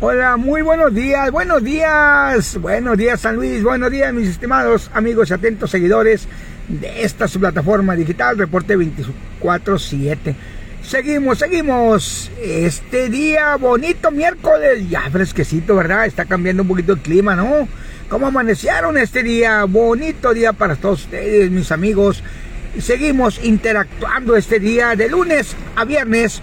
Hola, muy buenos días, buenos días, buenos días San Luis, buenos días mis estimados amigos y atentos seguidores de esta su plataforma digital, Reporte 24-7. Seguimos, seguimos. Este día bonito, miércoles, ya fresquecito, ¿verdad? Está cambiando un poquito el clima, ¿no? ¿Cómo amanecieron este día? Bonito día para todos ustedes, mis amigos. Seguimos interactuando este día de lunes a viernes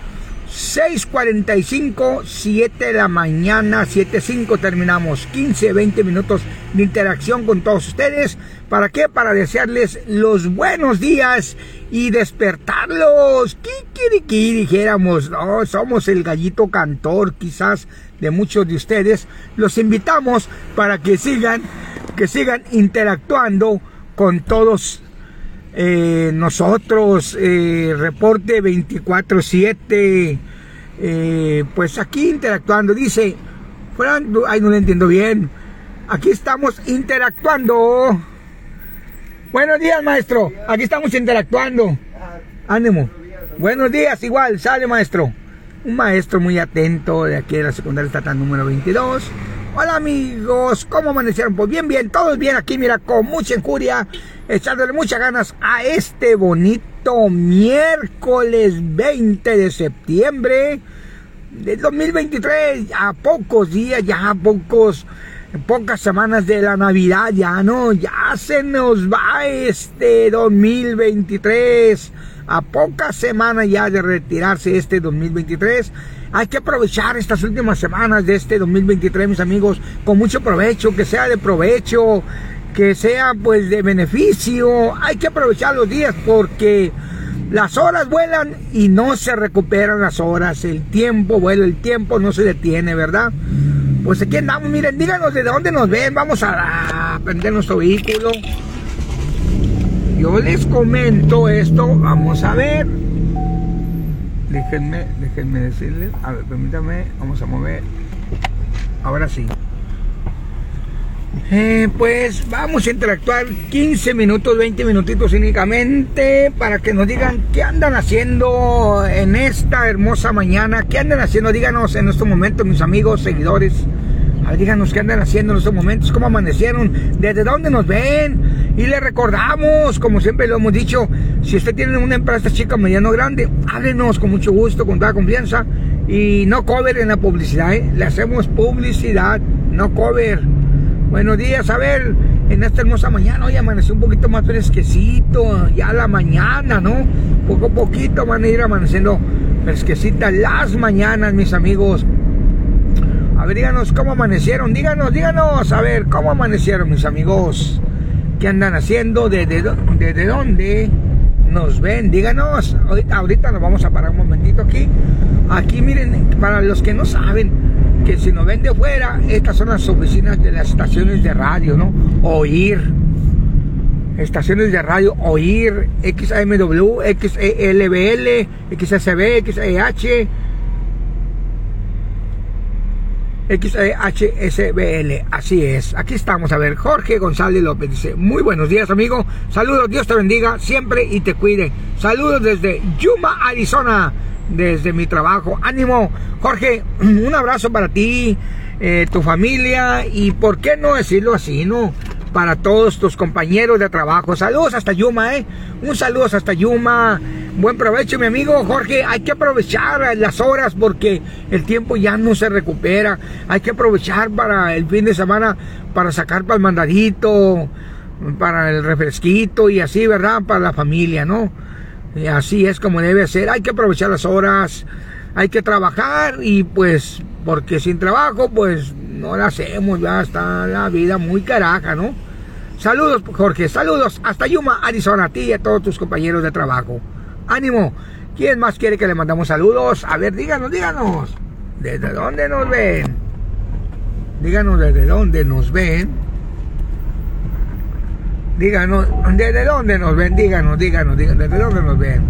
6.45, 7 de la mañana, 7.5 terminamos. 15, 20 minutos de interacción con todos ustedes. ¿Para qué? Para desearles los buenos días y despertarlos. Kikiriki, dijéramos. No, somos el gallito cantor quizás de muchos de ustedes. Los invitamos para que sigan, que sigan interactuando con todos eh, nosotros, eh, reporte 24-7, eh, pues aquí interactuando, dice, Fran, ay, no lo entiendo bien, aquí estamos interactuando. Buenos días, maestro, aquí estamos interactuando. Ánimo. Buenos días, igual, sale, maestro. Un maestro muy atento de aquí de la secundaria estatal número 22 Hola amigos, ¿cómo amanecieron? Pues bien, bien, todos bien aquí, mira, con mucha injuria, echándole muchas ganas a este bonito miércoles 20 de septiembre del 2023, a pocos días, ya a pocos, pocas semanas de la Navidad, ya no, ya se nos va este 2023, a pocas semanas ya de retirarse este 2023 hay que aprovechar estas últimas semanas de este 2023, mis amigos, con mucho provecho, que sea de provecho, que sea pues de beneficio. Hay que aprovechar los días porque las horas vuelan y no se recuperan las horas. El tiempo vuela, el tiempo no se detiene, ¿verdad? Pues aquí andamos, miren, díganos de dónde nos ven. Vamos a prender nuestro vehículo. Yo les comento esto, vamos a ver déjenme, déjenme decirles, a ver, permítame, vamos a mover, ahora sí. Eh, pues vamos a interactuar 15 minutos, 20 minutitos únicamente para que nos digan qué andan haciendo en esta hermosa mañana, qué andan haciendo, díganos en estos momentos mis amigos, seguidores, díganos qué andan haciendo en estos momentos, cómo amanecieron, desde dónde nos ven. Y le recordamos, como siempre lo hemos dicho, si usted tiene una empresa chica, mediano, grande, háblenos con mucho gusto, con toda confianza. Y no cover en la publicidad, ¿eh? le hacemos publicidad, no cover. Buenos días, a ver, en esta hermosa mañana, hoy amaneció un poquito más fresquecito, ya la mañana, ¿no? Poco a poquito van a ir amaneciendo fresquecitas las mañanas, mis amigos. A ver, díganos cómo amanecieron, díganos, díganos, a ver, cómo amanecieron mis amigos, qué andan haciendo, desde, desde dónde nos ven, díganos, ahorita, nos vamos a parar un momentito aquí, aquí miren, para los que no saben, que si nos ven de fuera, estas son las oficinas de las estaciones de radio, ¿no? Oír, estaciones de radio, oír, XAMW, XELBL, XSB, XEH, XHSBL, así es. Aquí estamos, a ver, Jorge González López dice, muy buenos días amigo, saludos, Dios te bendiga siempre y te cuide. Saludos desde Yuma, Arizona, desde mi trabajo. Ánimo, Jorge, un abrazo para ti, eh, tu familia y por qué no decirlo así, ¿no? Para todos tus compañeros de trabajo. Saludos hasta Yuma, ¿eh? Un saludo hasta Yuma. Buen provecho, mi amigo Jorge. Hay que aprovechar las horas porque el tiempo ya no se recupera. Hay que aprovechar para el fin de semana para sacar para el mandadito, para el refresquito y así, ¿verdad? Para la familia, ¿no? Así es como debe ser. Hay que aprovechar las horas. Hay que trabajar y pues, porque sin trabajo, pues no la hacemos. Ya está la vida muy caraja, ¿no? Saludos, Jorge. Saludos hasta Yuma, Arizona, a ti y a todos tus compañeros de trabajo. Ánimo. ¿Quién más quiere que le mandamos saludos? A ver, díganos, díganos. ¿Desde dónde nos ven? Díganos desde dónde nos ven. Díganos, ¿desde dónde nos ven? Díganos, díganos, díganos, ¿desde dónde nos ven?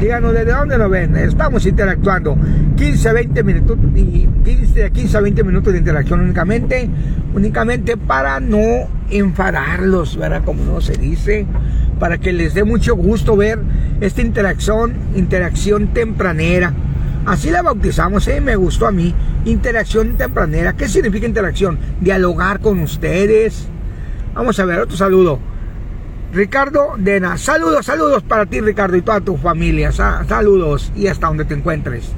Díganos desde dónde nos ven. Estamos interactuando. 15 20 minutos y 15, 15 a 20 minutos de interacción únicamente, únicamente para no enfadarlos, ¿verdad? Como no se dice, para que les dé mucho gusto ver esta interacción, interacción tempranera. Así la bautizamos, ¿eh? me gustó a mí. Interacción tempranera. ¿Qué significa interacción? Dialogar con ustedes. Vamos a ver, otro saludo. Ricardo Dena. Saludos, saludos para ti, Ricardo, y toda tu familia. saludos y hasta donde te encuentres.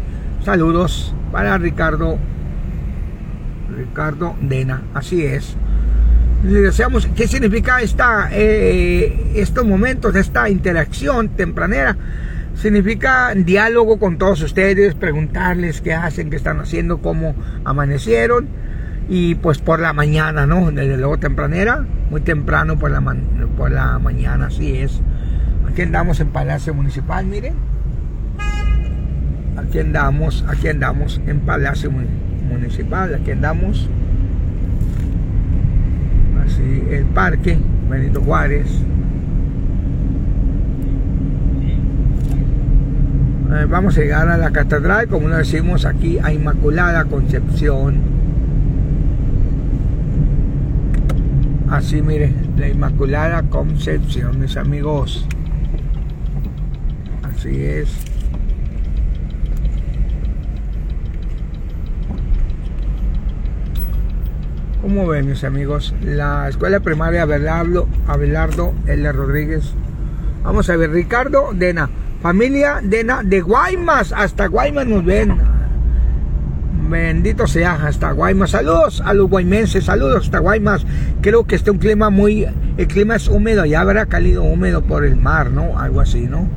Saludos para Ricardo. Ricardo Dena. Así es. Deseamos, ¿qué significa esta, eh, estos momentos, esta interacción tempranera? Significa diálogo con todos ustedes, preguntarles qué hacen, qué están haciendo, cómo amanecieron. Y pues por la mañana, ¿no? Desde luego tempranera, muy temprano por la, por la mañana, así es. Aquí andamos en Palacio Municipal, miren. Aquí andamos, aquí andamos en Palacio Municipal, aquí andamos. Así, el parque Benito Juárez. Eh, vamos a llegar a la catedral, como lo decimos aquí, a Inmaculada Concepción. Así, mire, la Inmaculada Concepción, mis amigos. Así es. ¿Cómo ven mis amigos? La escuela primaria Abelardo, Abelardo L. Rodríguez. Vamos a ver, Ricardo Dena. Familia de, de Guaymas, hasta Guaymas nos ven. Bendito sea, hasta Guaymas. Saludos a los guaymenses, saludos hasta Guaymas. Creo que está un clima muy. El clima es húmedo, ya habrá cálido húmedo por el mar, ¿no? Algo así, ¿no?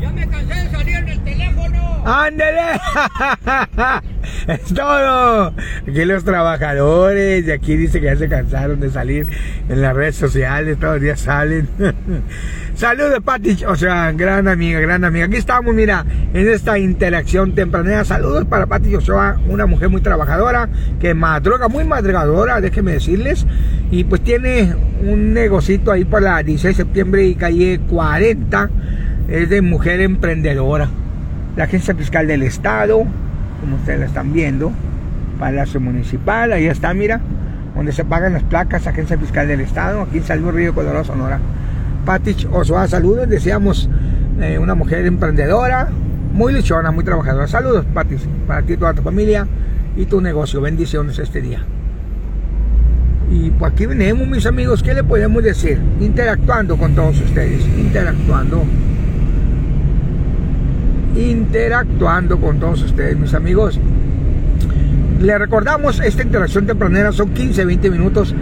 Ya me cansé de salir en el teléfono. ¡Ándele! es todo. Aquí los trabajadores de aquí dice que ya se cansaron de salir en las redes sociales, todos los días salen. Saludos, Pati, o sea, gran amiga, gran amiga. Aquí estamos, mira, en esta interacción tempranera. Saludos para Pati Joshua, una mujer muy trabajadora, que madruga, muy madrugadora, déjenme decirles. Y pues tiene un negocito ahí por la 16 de septiembre y calle 40. Es de mujer emprendedora. La Agencia Fiscal del Estado, como ustedes la están viendo. Palacio Municipal, ahí está, mira, donde se pagan las placas, Agencia Fiscal del Estado, aquí en Salvo Río Colorado, Sonora. Patich Osoa, saludos. Deseamos eh, una mujer emprendedora, muy luchona, muy trabajadora. Saludos, Patich, para ti toda tu familia y tu negocio. Bendiciones este día. Y por aquí venimos, mis amigos. ¿Qué le podemos decir? Interactuando con todos ustedes. Interactuando. Interactuando con todos ustedes, mis amigos. Le recordamos, esta interacción tempranera son 15, 20 minutos.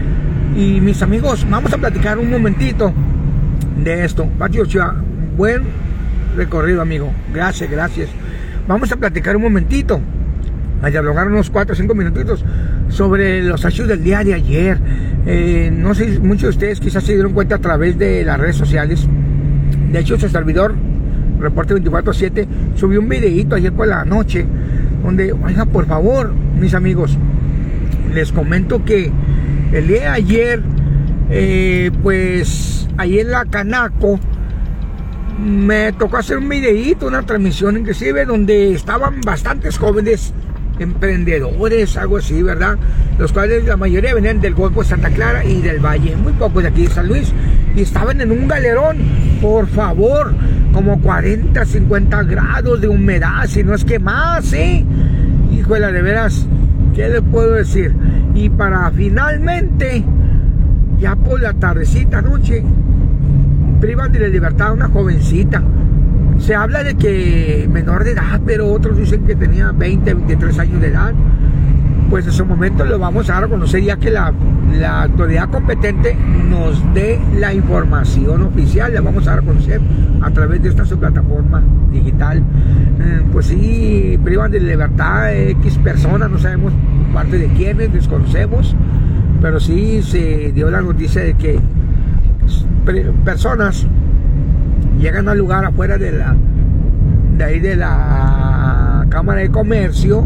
Y mis amigos, vamos a platicar un momentito de esto. Patio buen recorrido, amigo. Gracias, gracias. Vamos a platicar un momentito, a dialogar unos 4 o 5 minutitos sobre los hechos del día de ayer. Eh, no sé, muchos de ustedes quizás se dieron cuenta a través de las redes sociales. De hecho, su servidor, Reporte 24-7, subió un videito ayer por la noche, donde, oiga, por favor, mis amigos, les comento que el día de ayer, eh, pues ahí en la Canaco, me tocó hacer un videíto, una transmisión inclusive, donde estaban bastantes jóvenes emprendedores, algo así, ¿verdad? Los cuales la mayoría venían del Golfo de Santa Clara y del Valle, muy pocos de aquí de San Luis, y estaban en un galerón, por favor, como 40, 50 grados de humedad, si no es que más, ¿eh? Híjole, de veras, ¿qué le puedo decir? Y para finalmente, ya por la tardecita, noche, privan de la libertad a una jovencita. Se habla de que menor de edad, pero otros dicen que tenía 20, 23 años de edad. Pues en su momento lo vamos a dar a conocer ya que la, la autoridad competente nos dé la información oficial, la vamos a dar a conocer a través de esta plataforma digital. Eh, pues sí, privan de libertad X personas, no sabemos parte de quiénes, desconocemos, pero sí se dio la noticia de que personas llegan al lugar afuera de la de ahí de la Cámara de Comercio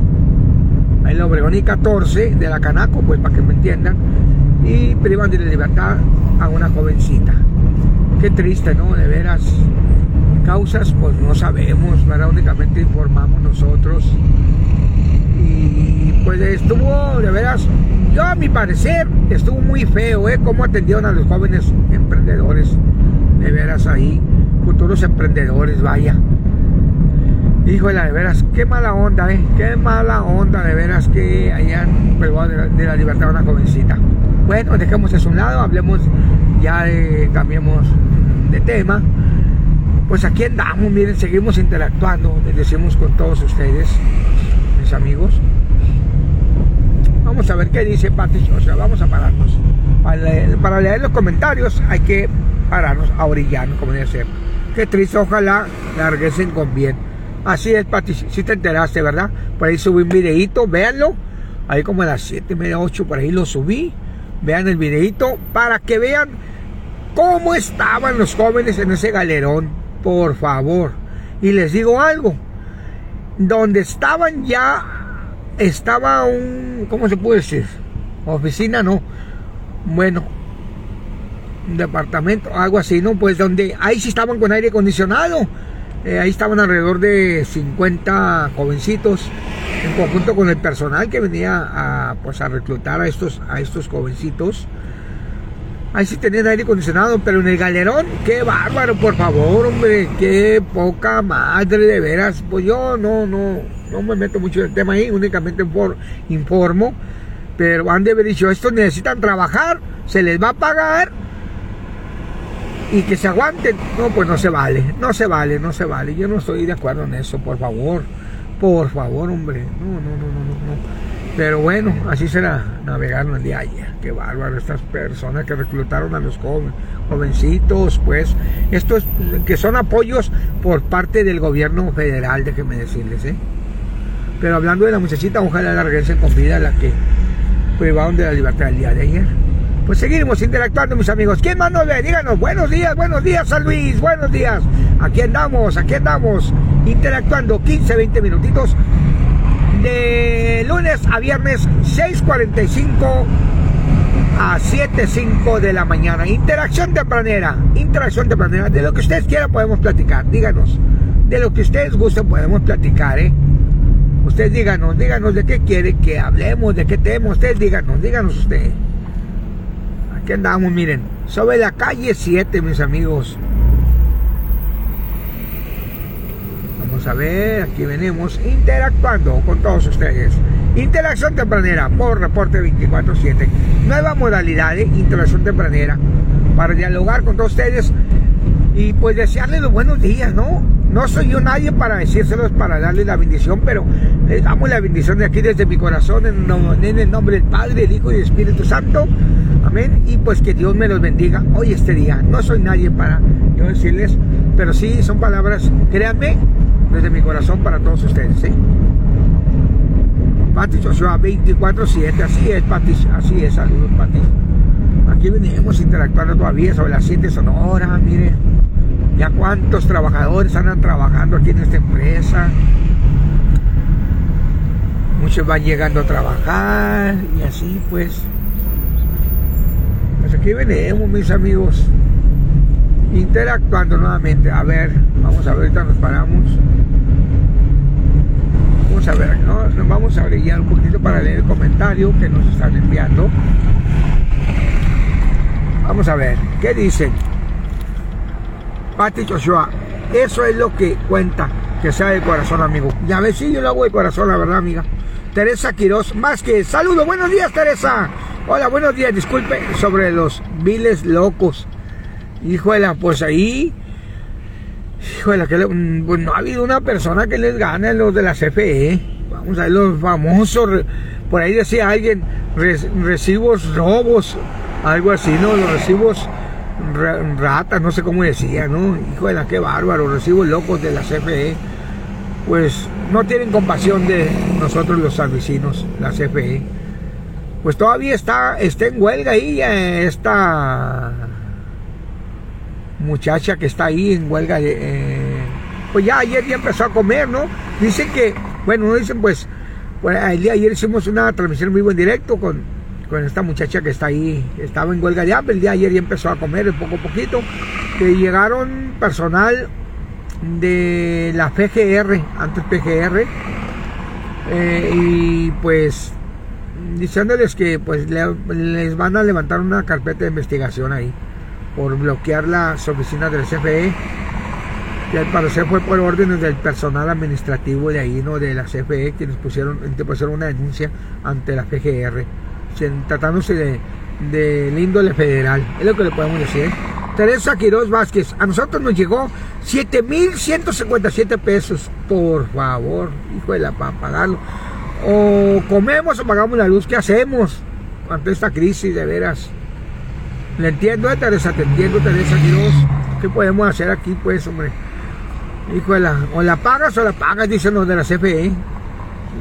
en la Obregón y 14 de la Canaco, pues para que me entiendan, y privan de la libertad a una jovencita. Qué triste, ¿no? De veras, causas, pues no sabemos, ¿verdad? Únicamente informamos nosotros. Y pues estuvo, de veras, yo a mi parecer, estuvo muy feo, ¿eh? Cómo atendieron a los jóvenes emprendedores, de veras ahí, futuros emprendedores, vaya. Híjole, de veras, qué mala onda, ¿eh? Qué mala onda, de veras, que hayan privado de, la libertad a una jovencita. Bueno, dejemos eso a un lado, hablemos, ya cambiemos de tema. Pues aquí andamos, miren, seguimos interactuando, decimos con todos ustedes, mis amigos. Vamos a ver qué dice Pati, o sea, vamos a pararnos. Para leer, los comentarios hay que pararnos a orillar, como ser. Qué triste, ojalá larguesen con bien. Así es, Pati, si te enteraste, ¿verdad? Por ahí subí un videito, véanlo. Ahí como a las 7, media, 8, por ahí lo subí. Vean el videito para que vean cómo estaban los jóvenes en ese galerón, por favor. Y les digo algo, donde estaban ya, estaba un, ¿cómo se puede decir? Oficina, no. Bueno, departamento, algo así, ¿no? Pues donde ahí sí estaban con aire acondicionado. Eh, ahí estaban alrededor de 50 jovencitos en conjunto con el personal que venía a, pues, a reclutar a estos, a estos jovencitos. Ahí sí tenían aire acondicionado, pero en el galerón, qué bárbaro, por favor, hombre, qué poca madre de veras. Pues yo no, no, no me meto mucho en el tema ahí, únicamente informo. Pero han de haber dicho, estos necesitan trabajar, se les va a pagar y que se aguanten. No, pues no se vale, no se vale, no se vale. Yo no estoy de acuerdo en eso, por favor. Por favor, hombre. No, no, no, no, no. Pero bueno, así será navegaron el día ayer. Qué bárbaro estas personas que reclutaron a los jovencitos, pues. Esto es que son apoyos por parte del gobierno federal, déjenme decirles, ¿eh? Pero hablando de la muchachita, ojalá la regresen con vida la que privaron de la libertad el día de ayer. Pues seguimos interactuando, mis amigos. ¿Quién más nos ve? Díganos, buenos días, buenos días, San Luis, buenos días. Aquí andamos, aquí andamos, interactuando 15, 20 minutitos de lunes a viernes 6.45 a 7.05 de la mañana. Interacción tempranera, interacción tempranera. De lo que ustedes quieran podemos platicar, díganos. De lo que ustedes gusten podemos platicar, ¿eh? Ustedes díganos, díganos de qué quieren que hablemos, de qué tema. Ustedes díganos, díganos ustedes. Aquí andamos, miren. Sobre la calle 7, mis amigos. a ver, aquí venimos interactuando con todos ustedes. Interacción tempranera por reporte 24-7. Nueva modalidad de interacción tempranera para dialogar con todos ustedes y pues desearles los buenos días, ¿no? No soy yo nadie para decírselos, para darles la bendición, pero les damos la bendición de aquí desde mi corazón, en, el nombre del Padre, el Hijo y el Espíritu Santo. Amén. Y pues que Dios me los bendiga hoy este día. No soy nadie para yo decirles, pero sí son palabras, créanme, desde mi corazón para todos ustedes, ¿sí? Pati Joshua 24-7, así es, Pati, así es, saludos, Pati. Aquí venimos interactuando todavía sobre las 7 sonoras, miren. Ya cuántos trabajadores andan trabajando aquí en esta empresa. Muchos van llegando a trabajar y así pues. Pues aquí venimos, mis amigos interactuando nuevamente. A ver, vamos a ver, ahorita nos paramos. Vamos a ver, ¿no? Nos vamos a brillar un poquito para leer el comentario que nos están enviando. Vamos a ver, ¿qué dicen? Pati Joshua, eso es lo que cuenta, que sea de corazón, amigo. Ya ves, si yo lo hago de corazón, la verdad, amiga. Teresa Quiroz, más que saludo, buenos días, Teresa. Hola, buenos días, disculpe sobre los viles locos Híjole, pues ahí, híjole, que pues no ha habido una persona que les gane los de la CFE. Vamos a ver los famosos, por ahí decía alguien, recibos robos, algo así, ¿no? Los recibos ratas, no sé cómo decía, ¿no? Híjole, qué bárbaro, recibos locos de la CFE. Pues no tienen compasión de nosotros los vecinos, la CFE. Pues todavía está, está en huelga ahí, esta muchacha que está ahí en huelga, eh, pues ya ayer ya empezó a comer, ¿no? Dicen que, bueno, no dicen pues, el día de ayer hicimos una transmisión muy buen directo con, con esta muchacha que está ahí, estaba en huelga de hambre, el día de ayer ya empezó a comer poco a poquito, que llegaron personal de la PGR, antes PGR, eh, y pues diciéndoles que pues les van a levantar una carpeta de investigación ahí por bloquear las oficinas del CFE que al parecer fue por órdenes del personal administrativo de ahí, ¿no? De la CFE, quienes pusieron, pusieron una denuncia ante la PGR, tratándose de, de índole federal, es lo que le podemos decir. Teresa Quiroz Vázquez, a nosotros nos llegó 7.157 pesos, por favor, hijo de para pagarlo. O comemos o pagamos la luz, ¿qué hacemos ante esta crisis de veras? Le entiendo, eh, Teresa, te entiendo, Teresa Quiroz. ¿Qué podemos hacer aquí, pues, hombre? Híjole, o la pagas o la pagas, dicen los de la CFE.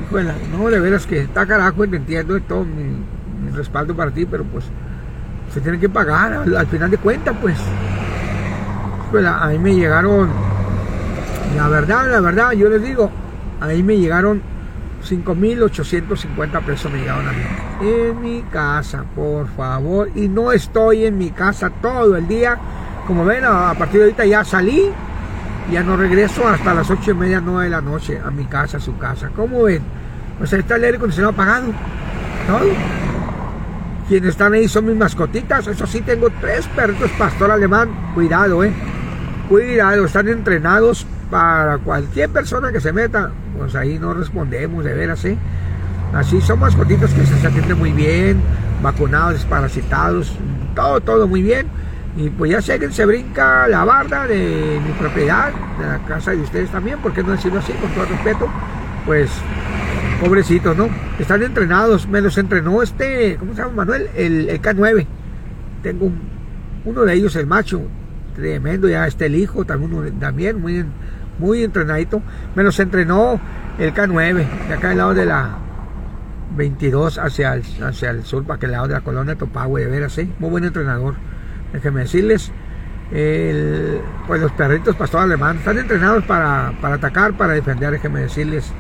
Híjole, no, de veras que está carajo, te entiendo todo mi, respaldo para ti, pero pues se tiene que pagar al, final de cuentas, pues. Híjole, a mí me llegaron, la verdad, la verdad, yo les digo, a mí me llegaron 5.850 pesos me llegaron a mí. En mi casa, por favor. Y no estoy en mi casa todo el día. Como ven, a partir de ahorita ya salí ya no regreso hasta las ocho y media, nueve de la noche a mi casa, a su casa. ¿Cómo ven? Pues ahí está el aire acondicionado apagado. Todo. Quienes están ahí son mis mascotitas. Eso sí, tengo tres perritos pastor alemán. Cuidado, eh. Cuidado, están entrenados para cualquier persona que se meta. Pues ahí no respondemos, de veras, eh. Así son mascotitas que se atienden muy bien, vacunados, desparasitados, todo, todo muy bien y pues ya sé que se brinca la barda de mi propiedad, de la casa de ustedes también, ¿por qué no decirlo así, con todo respeto? Pues, pobrecitos, ¿no? Están entrenados, me los entrenó este, ¿cómo se llama Manuel? El, K9. Tengo uno de ellos, el macho, tremendo, ya está el hijo, también, muy, muy entrenadito. Me los entrenó el K9, de acá al lado de la 22 hacia el, hacia el sur, para aquel lado de la colonia Topagüe, de veras, ¿sí? Muy buen entrenador déjenme decirles, pues los perritos pastor alemán están entrenados para, atacar, para defender, déjenme decirles.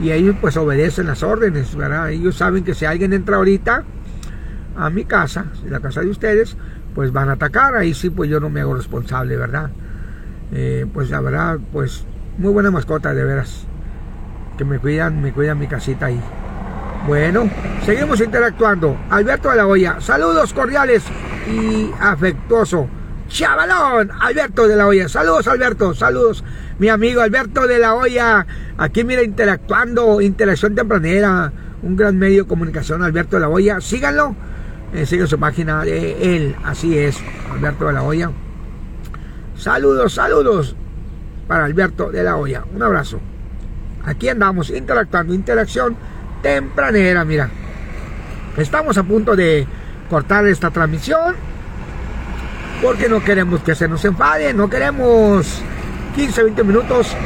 Y ellos pues obedecen las órdenes, ¿verdad? Ellos saben que si alguien entra ahorita a mi casa, la casa de ustedes, pues van a atacar. Ahí sí, pues yo no me hago responsable, ¿verdad? Eh, pues la verdad, pues muy buena mascota, de veras. Que me cuidan, me cuidan mi casita ahí. Bueno, seguimos interactuando. Alberto de la Hoya, saludos cordiales y afectuoso. Chavalón, Alberto de la Hoya. Saludos, Alberto. Saludos, mi amigo Alberto de la Hoya. Aquí, mira, interactuando, interacción tempranera. Un gran medio de comunicación, Alberto de la Hoya. Síganlo. Eh, sigan su página de él. Así es, Alberto de la Hoya. Saludos, saludos para Alberto de la Hoya. Un abrazo. Aquí andamos interactuando, interacción tempranera, mira. Estamos a punto de cortar esta transmisión porque no queremos que se nos enfade, no queremos 15, 20 minutos.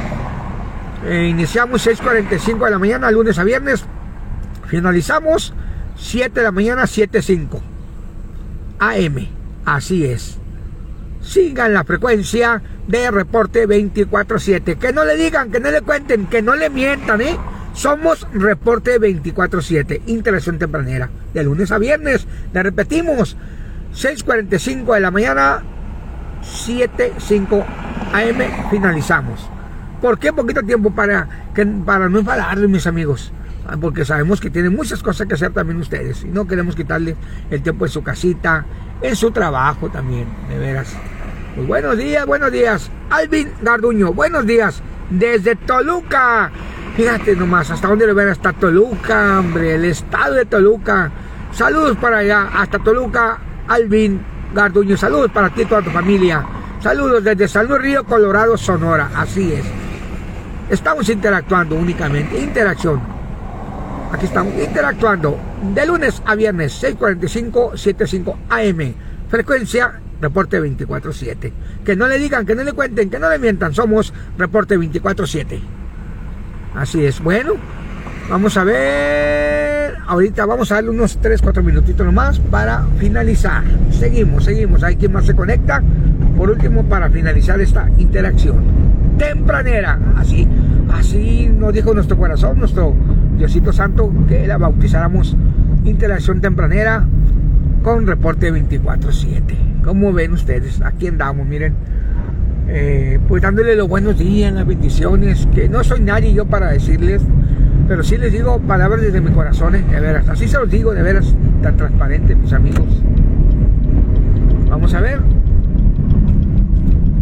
Eh, iniciamos 6.45 de la mañana, lunes a viernes. Finalizamos 7 de la mañana, 7.5 AM. Así es. Sigan la frecuencia de reporte 24-7. Que no le digan, que no le cuenten, que no le mientan, ¿eh? Somos Reporte 24-7, interacción tempranera, de lunes a viernes. Le repetimos, 6.45 de la mañana, 7.05 AM, finalizamos. ¿Por qué poquito tiempo para, que, para no enfadarles, mis amigos? Ah, porque sabemos que tienen muchas cosas que hacer también ustedes y no queremos quitarle el tiempo en su casita, en su trabajo también, de veras. Pues buenos días, buenos días. Alvin Garduño, buenos días. Desde Toluca. Fíjate nomás, hasta dónde lo ven, hasta Toluca, hombre, el estado de Toluca. Saludos para allá, hasta Toluca, Alvin Garduño. Saludos para ti y toda tu familia. Saludos desde San Luis Río, Colorado, Sonora. Así es. Estamos interactuando únicamente. Interacción. Aquí estamos interactuando de lunes a viernes, 6:45, 75 AM. Frecuencia Reporte 24-7. Que no le digan, que no le cuenten, que no le mientan. Somos Reporte 24-7. Así es. Bueno, vamos a ver. Ahorita vamos a darle unos 3, 4 minutitos nomás para finalizar. Seguimos, seguimos. Hay quien más se conecta. Por último, para finalizar esta interacción. Tempranera. Así, así nos dijo nuestro corazón, nuestro Diosito Santo, que la bautizáramos interacción tempranera con reporte 24-7. Como ven ustedes, aquí andamos, miren. eh, pues dándole los buenos días, las bendiciones, que no soy nadie yo para decirles, pero sí les digo palabras desde mi corazón, eh, de veras, así se los digo, de veras, tan transparente, mis amigos. Vamos a ver.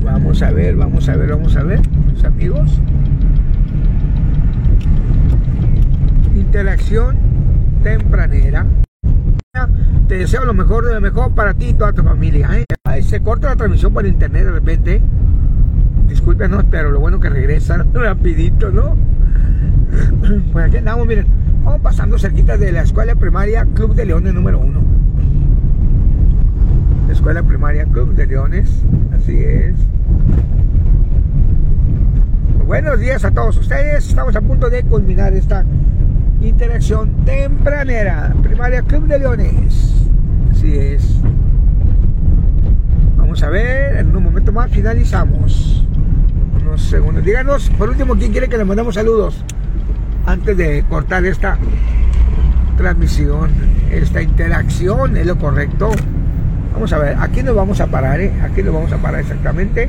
Vamos a ver, vamos a ver, vamos a ver, mis amigos. Interacción tempranera. Te deseo lo mejor de lo mejor para ti y toda tu familia. ¿eh? se corta la transmisión por internet de repente. Discúlpenos, pero lo bueno que regresan rapidito, ¿no? Pues aquí andamos, miren. Vamos pasando cerquita de la escuela primaria Club de Leones número uno. Escuela Primaria Club de Leones, así es. Buenos días a todos ustedes, estamos a punto de culminar esta interacción tempranera. Primaria Club de Leones, así es. Vamos a ver, en un momento más finalizamos. Segundos. Díganos, por último, ¿quién quiere que le mandemos saludos? Antes de cortar esta transmisión, esta interacción, ¿es lo correcto? Vamos a ver, aquí nos vamos a parar, ¿eh? Aquí nos vamos a parar exactamente.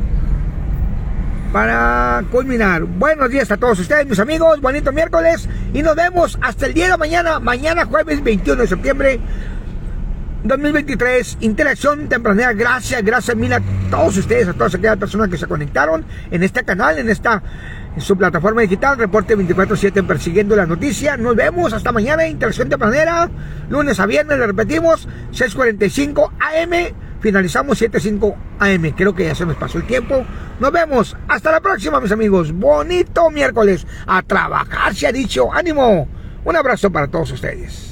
Para culminar. Buenos días a todos ustedes, mis amigos. Bonito miércoles. Y nos vemos hasta el día de mañana. Mañana, jueves 21 de septiembre 2023. Interacción tempranera. Gracias, gracias mil a todos ustedes, a todas aquellas personas que se conectaron en este canal, en esta en su plataforma digital, reporte 24-7 persiguiendo la noticia. Nos vemos hasta mañana, interacción de manera, lunes a viernes, le repetimos, 6.45 AM, finalizamos 7.5 AM. Creo que ya se nos pasó el tiempo. Nos vemos, hasta la próxima, mis amigos. Bonito miércoles, a trabajar se ha dicho, ánimo. Un abrazo para todos ustedes.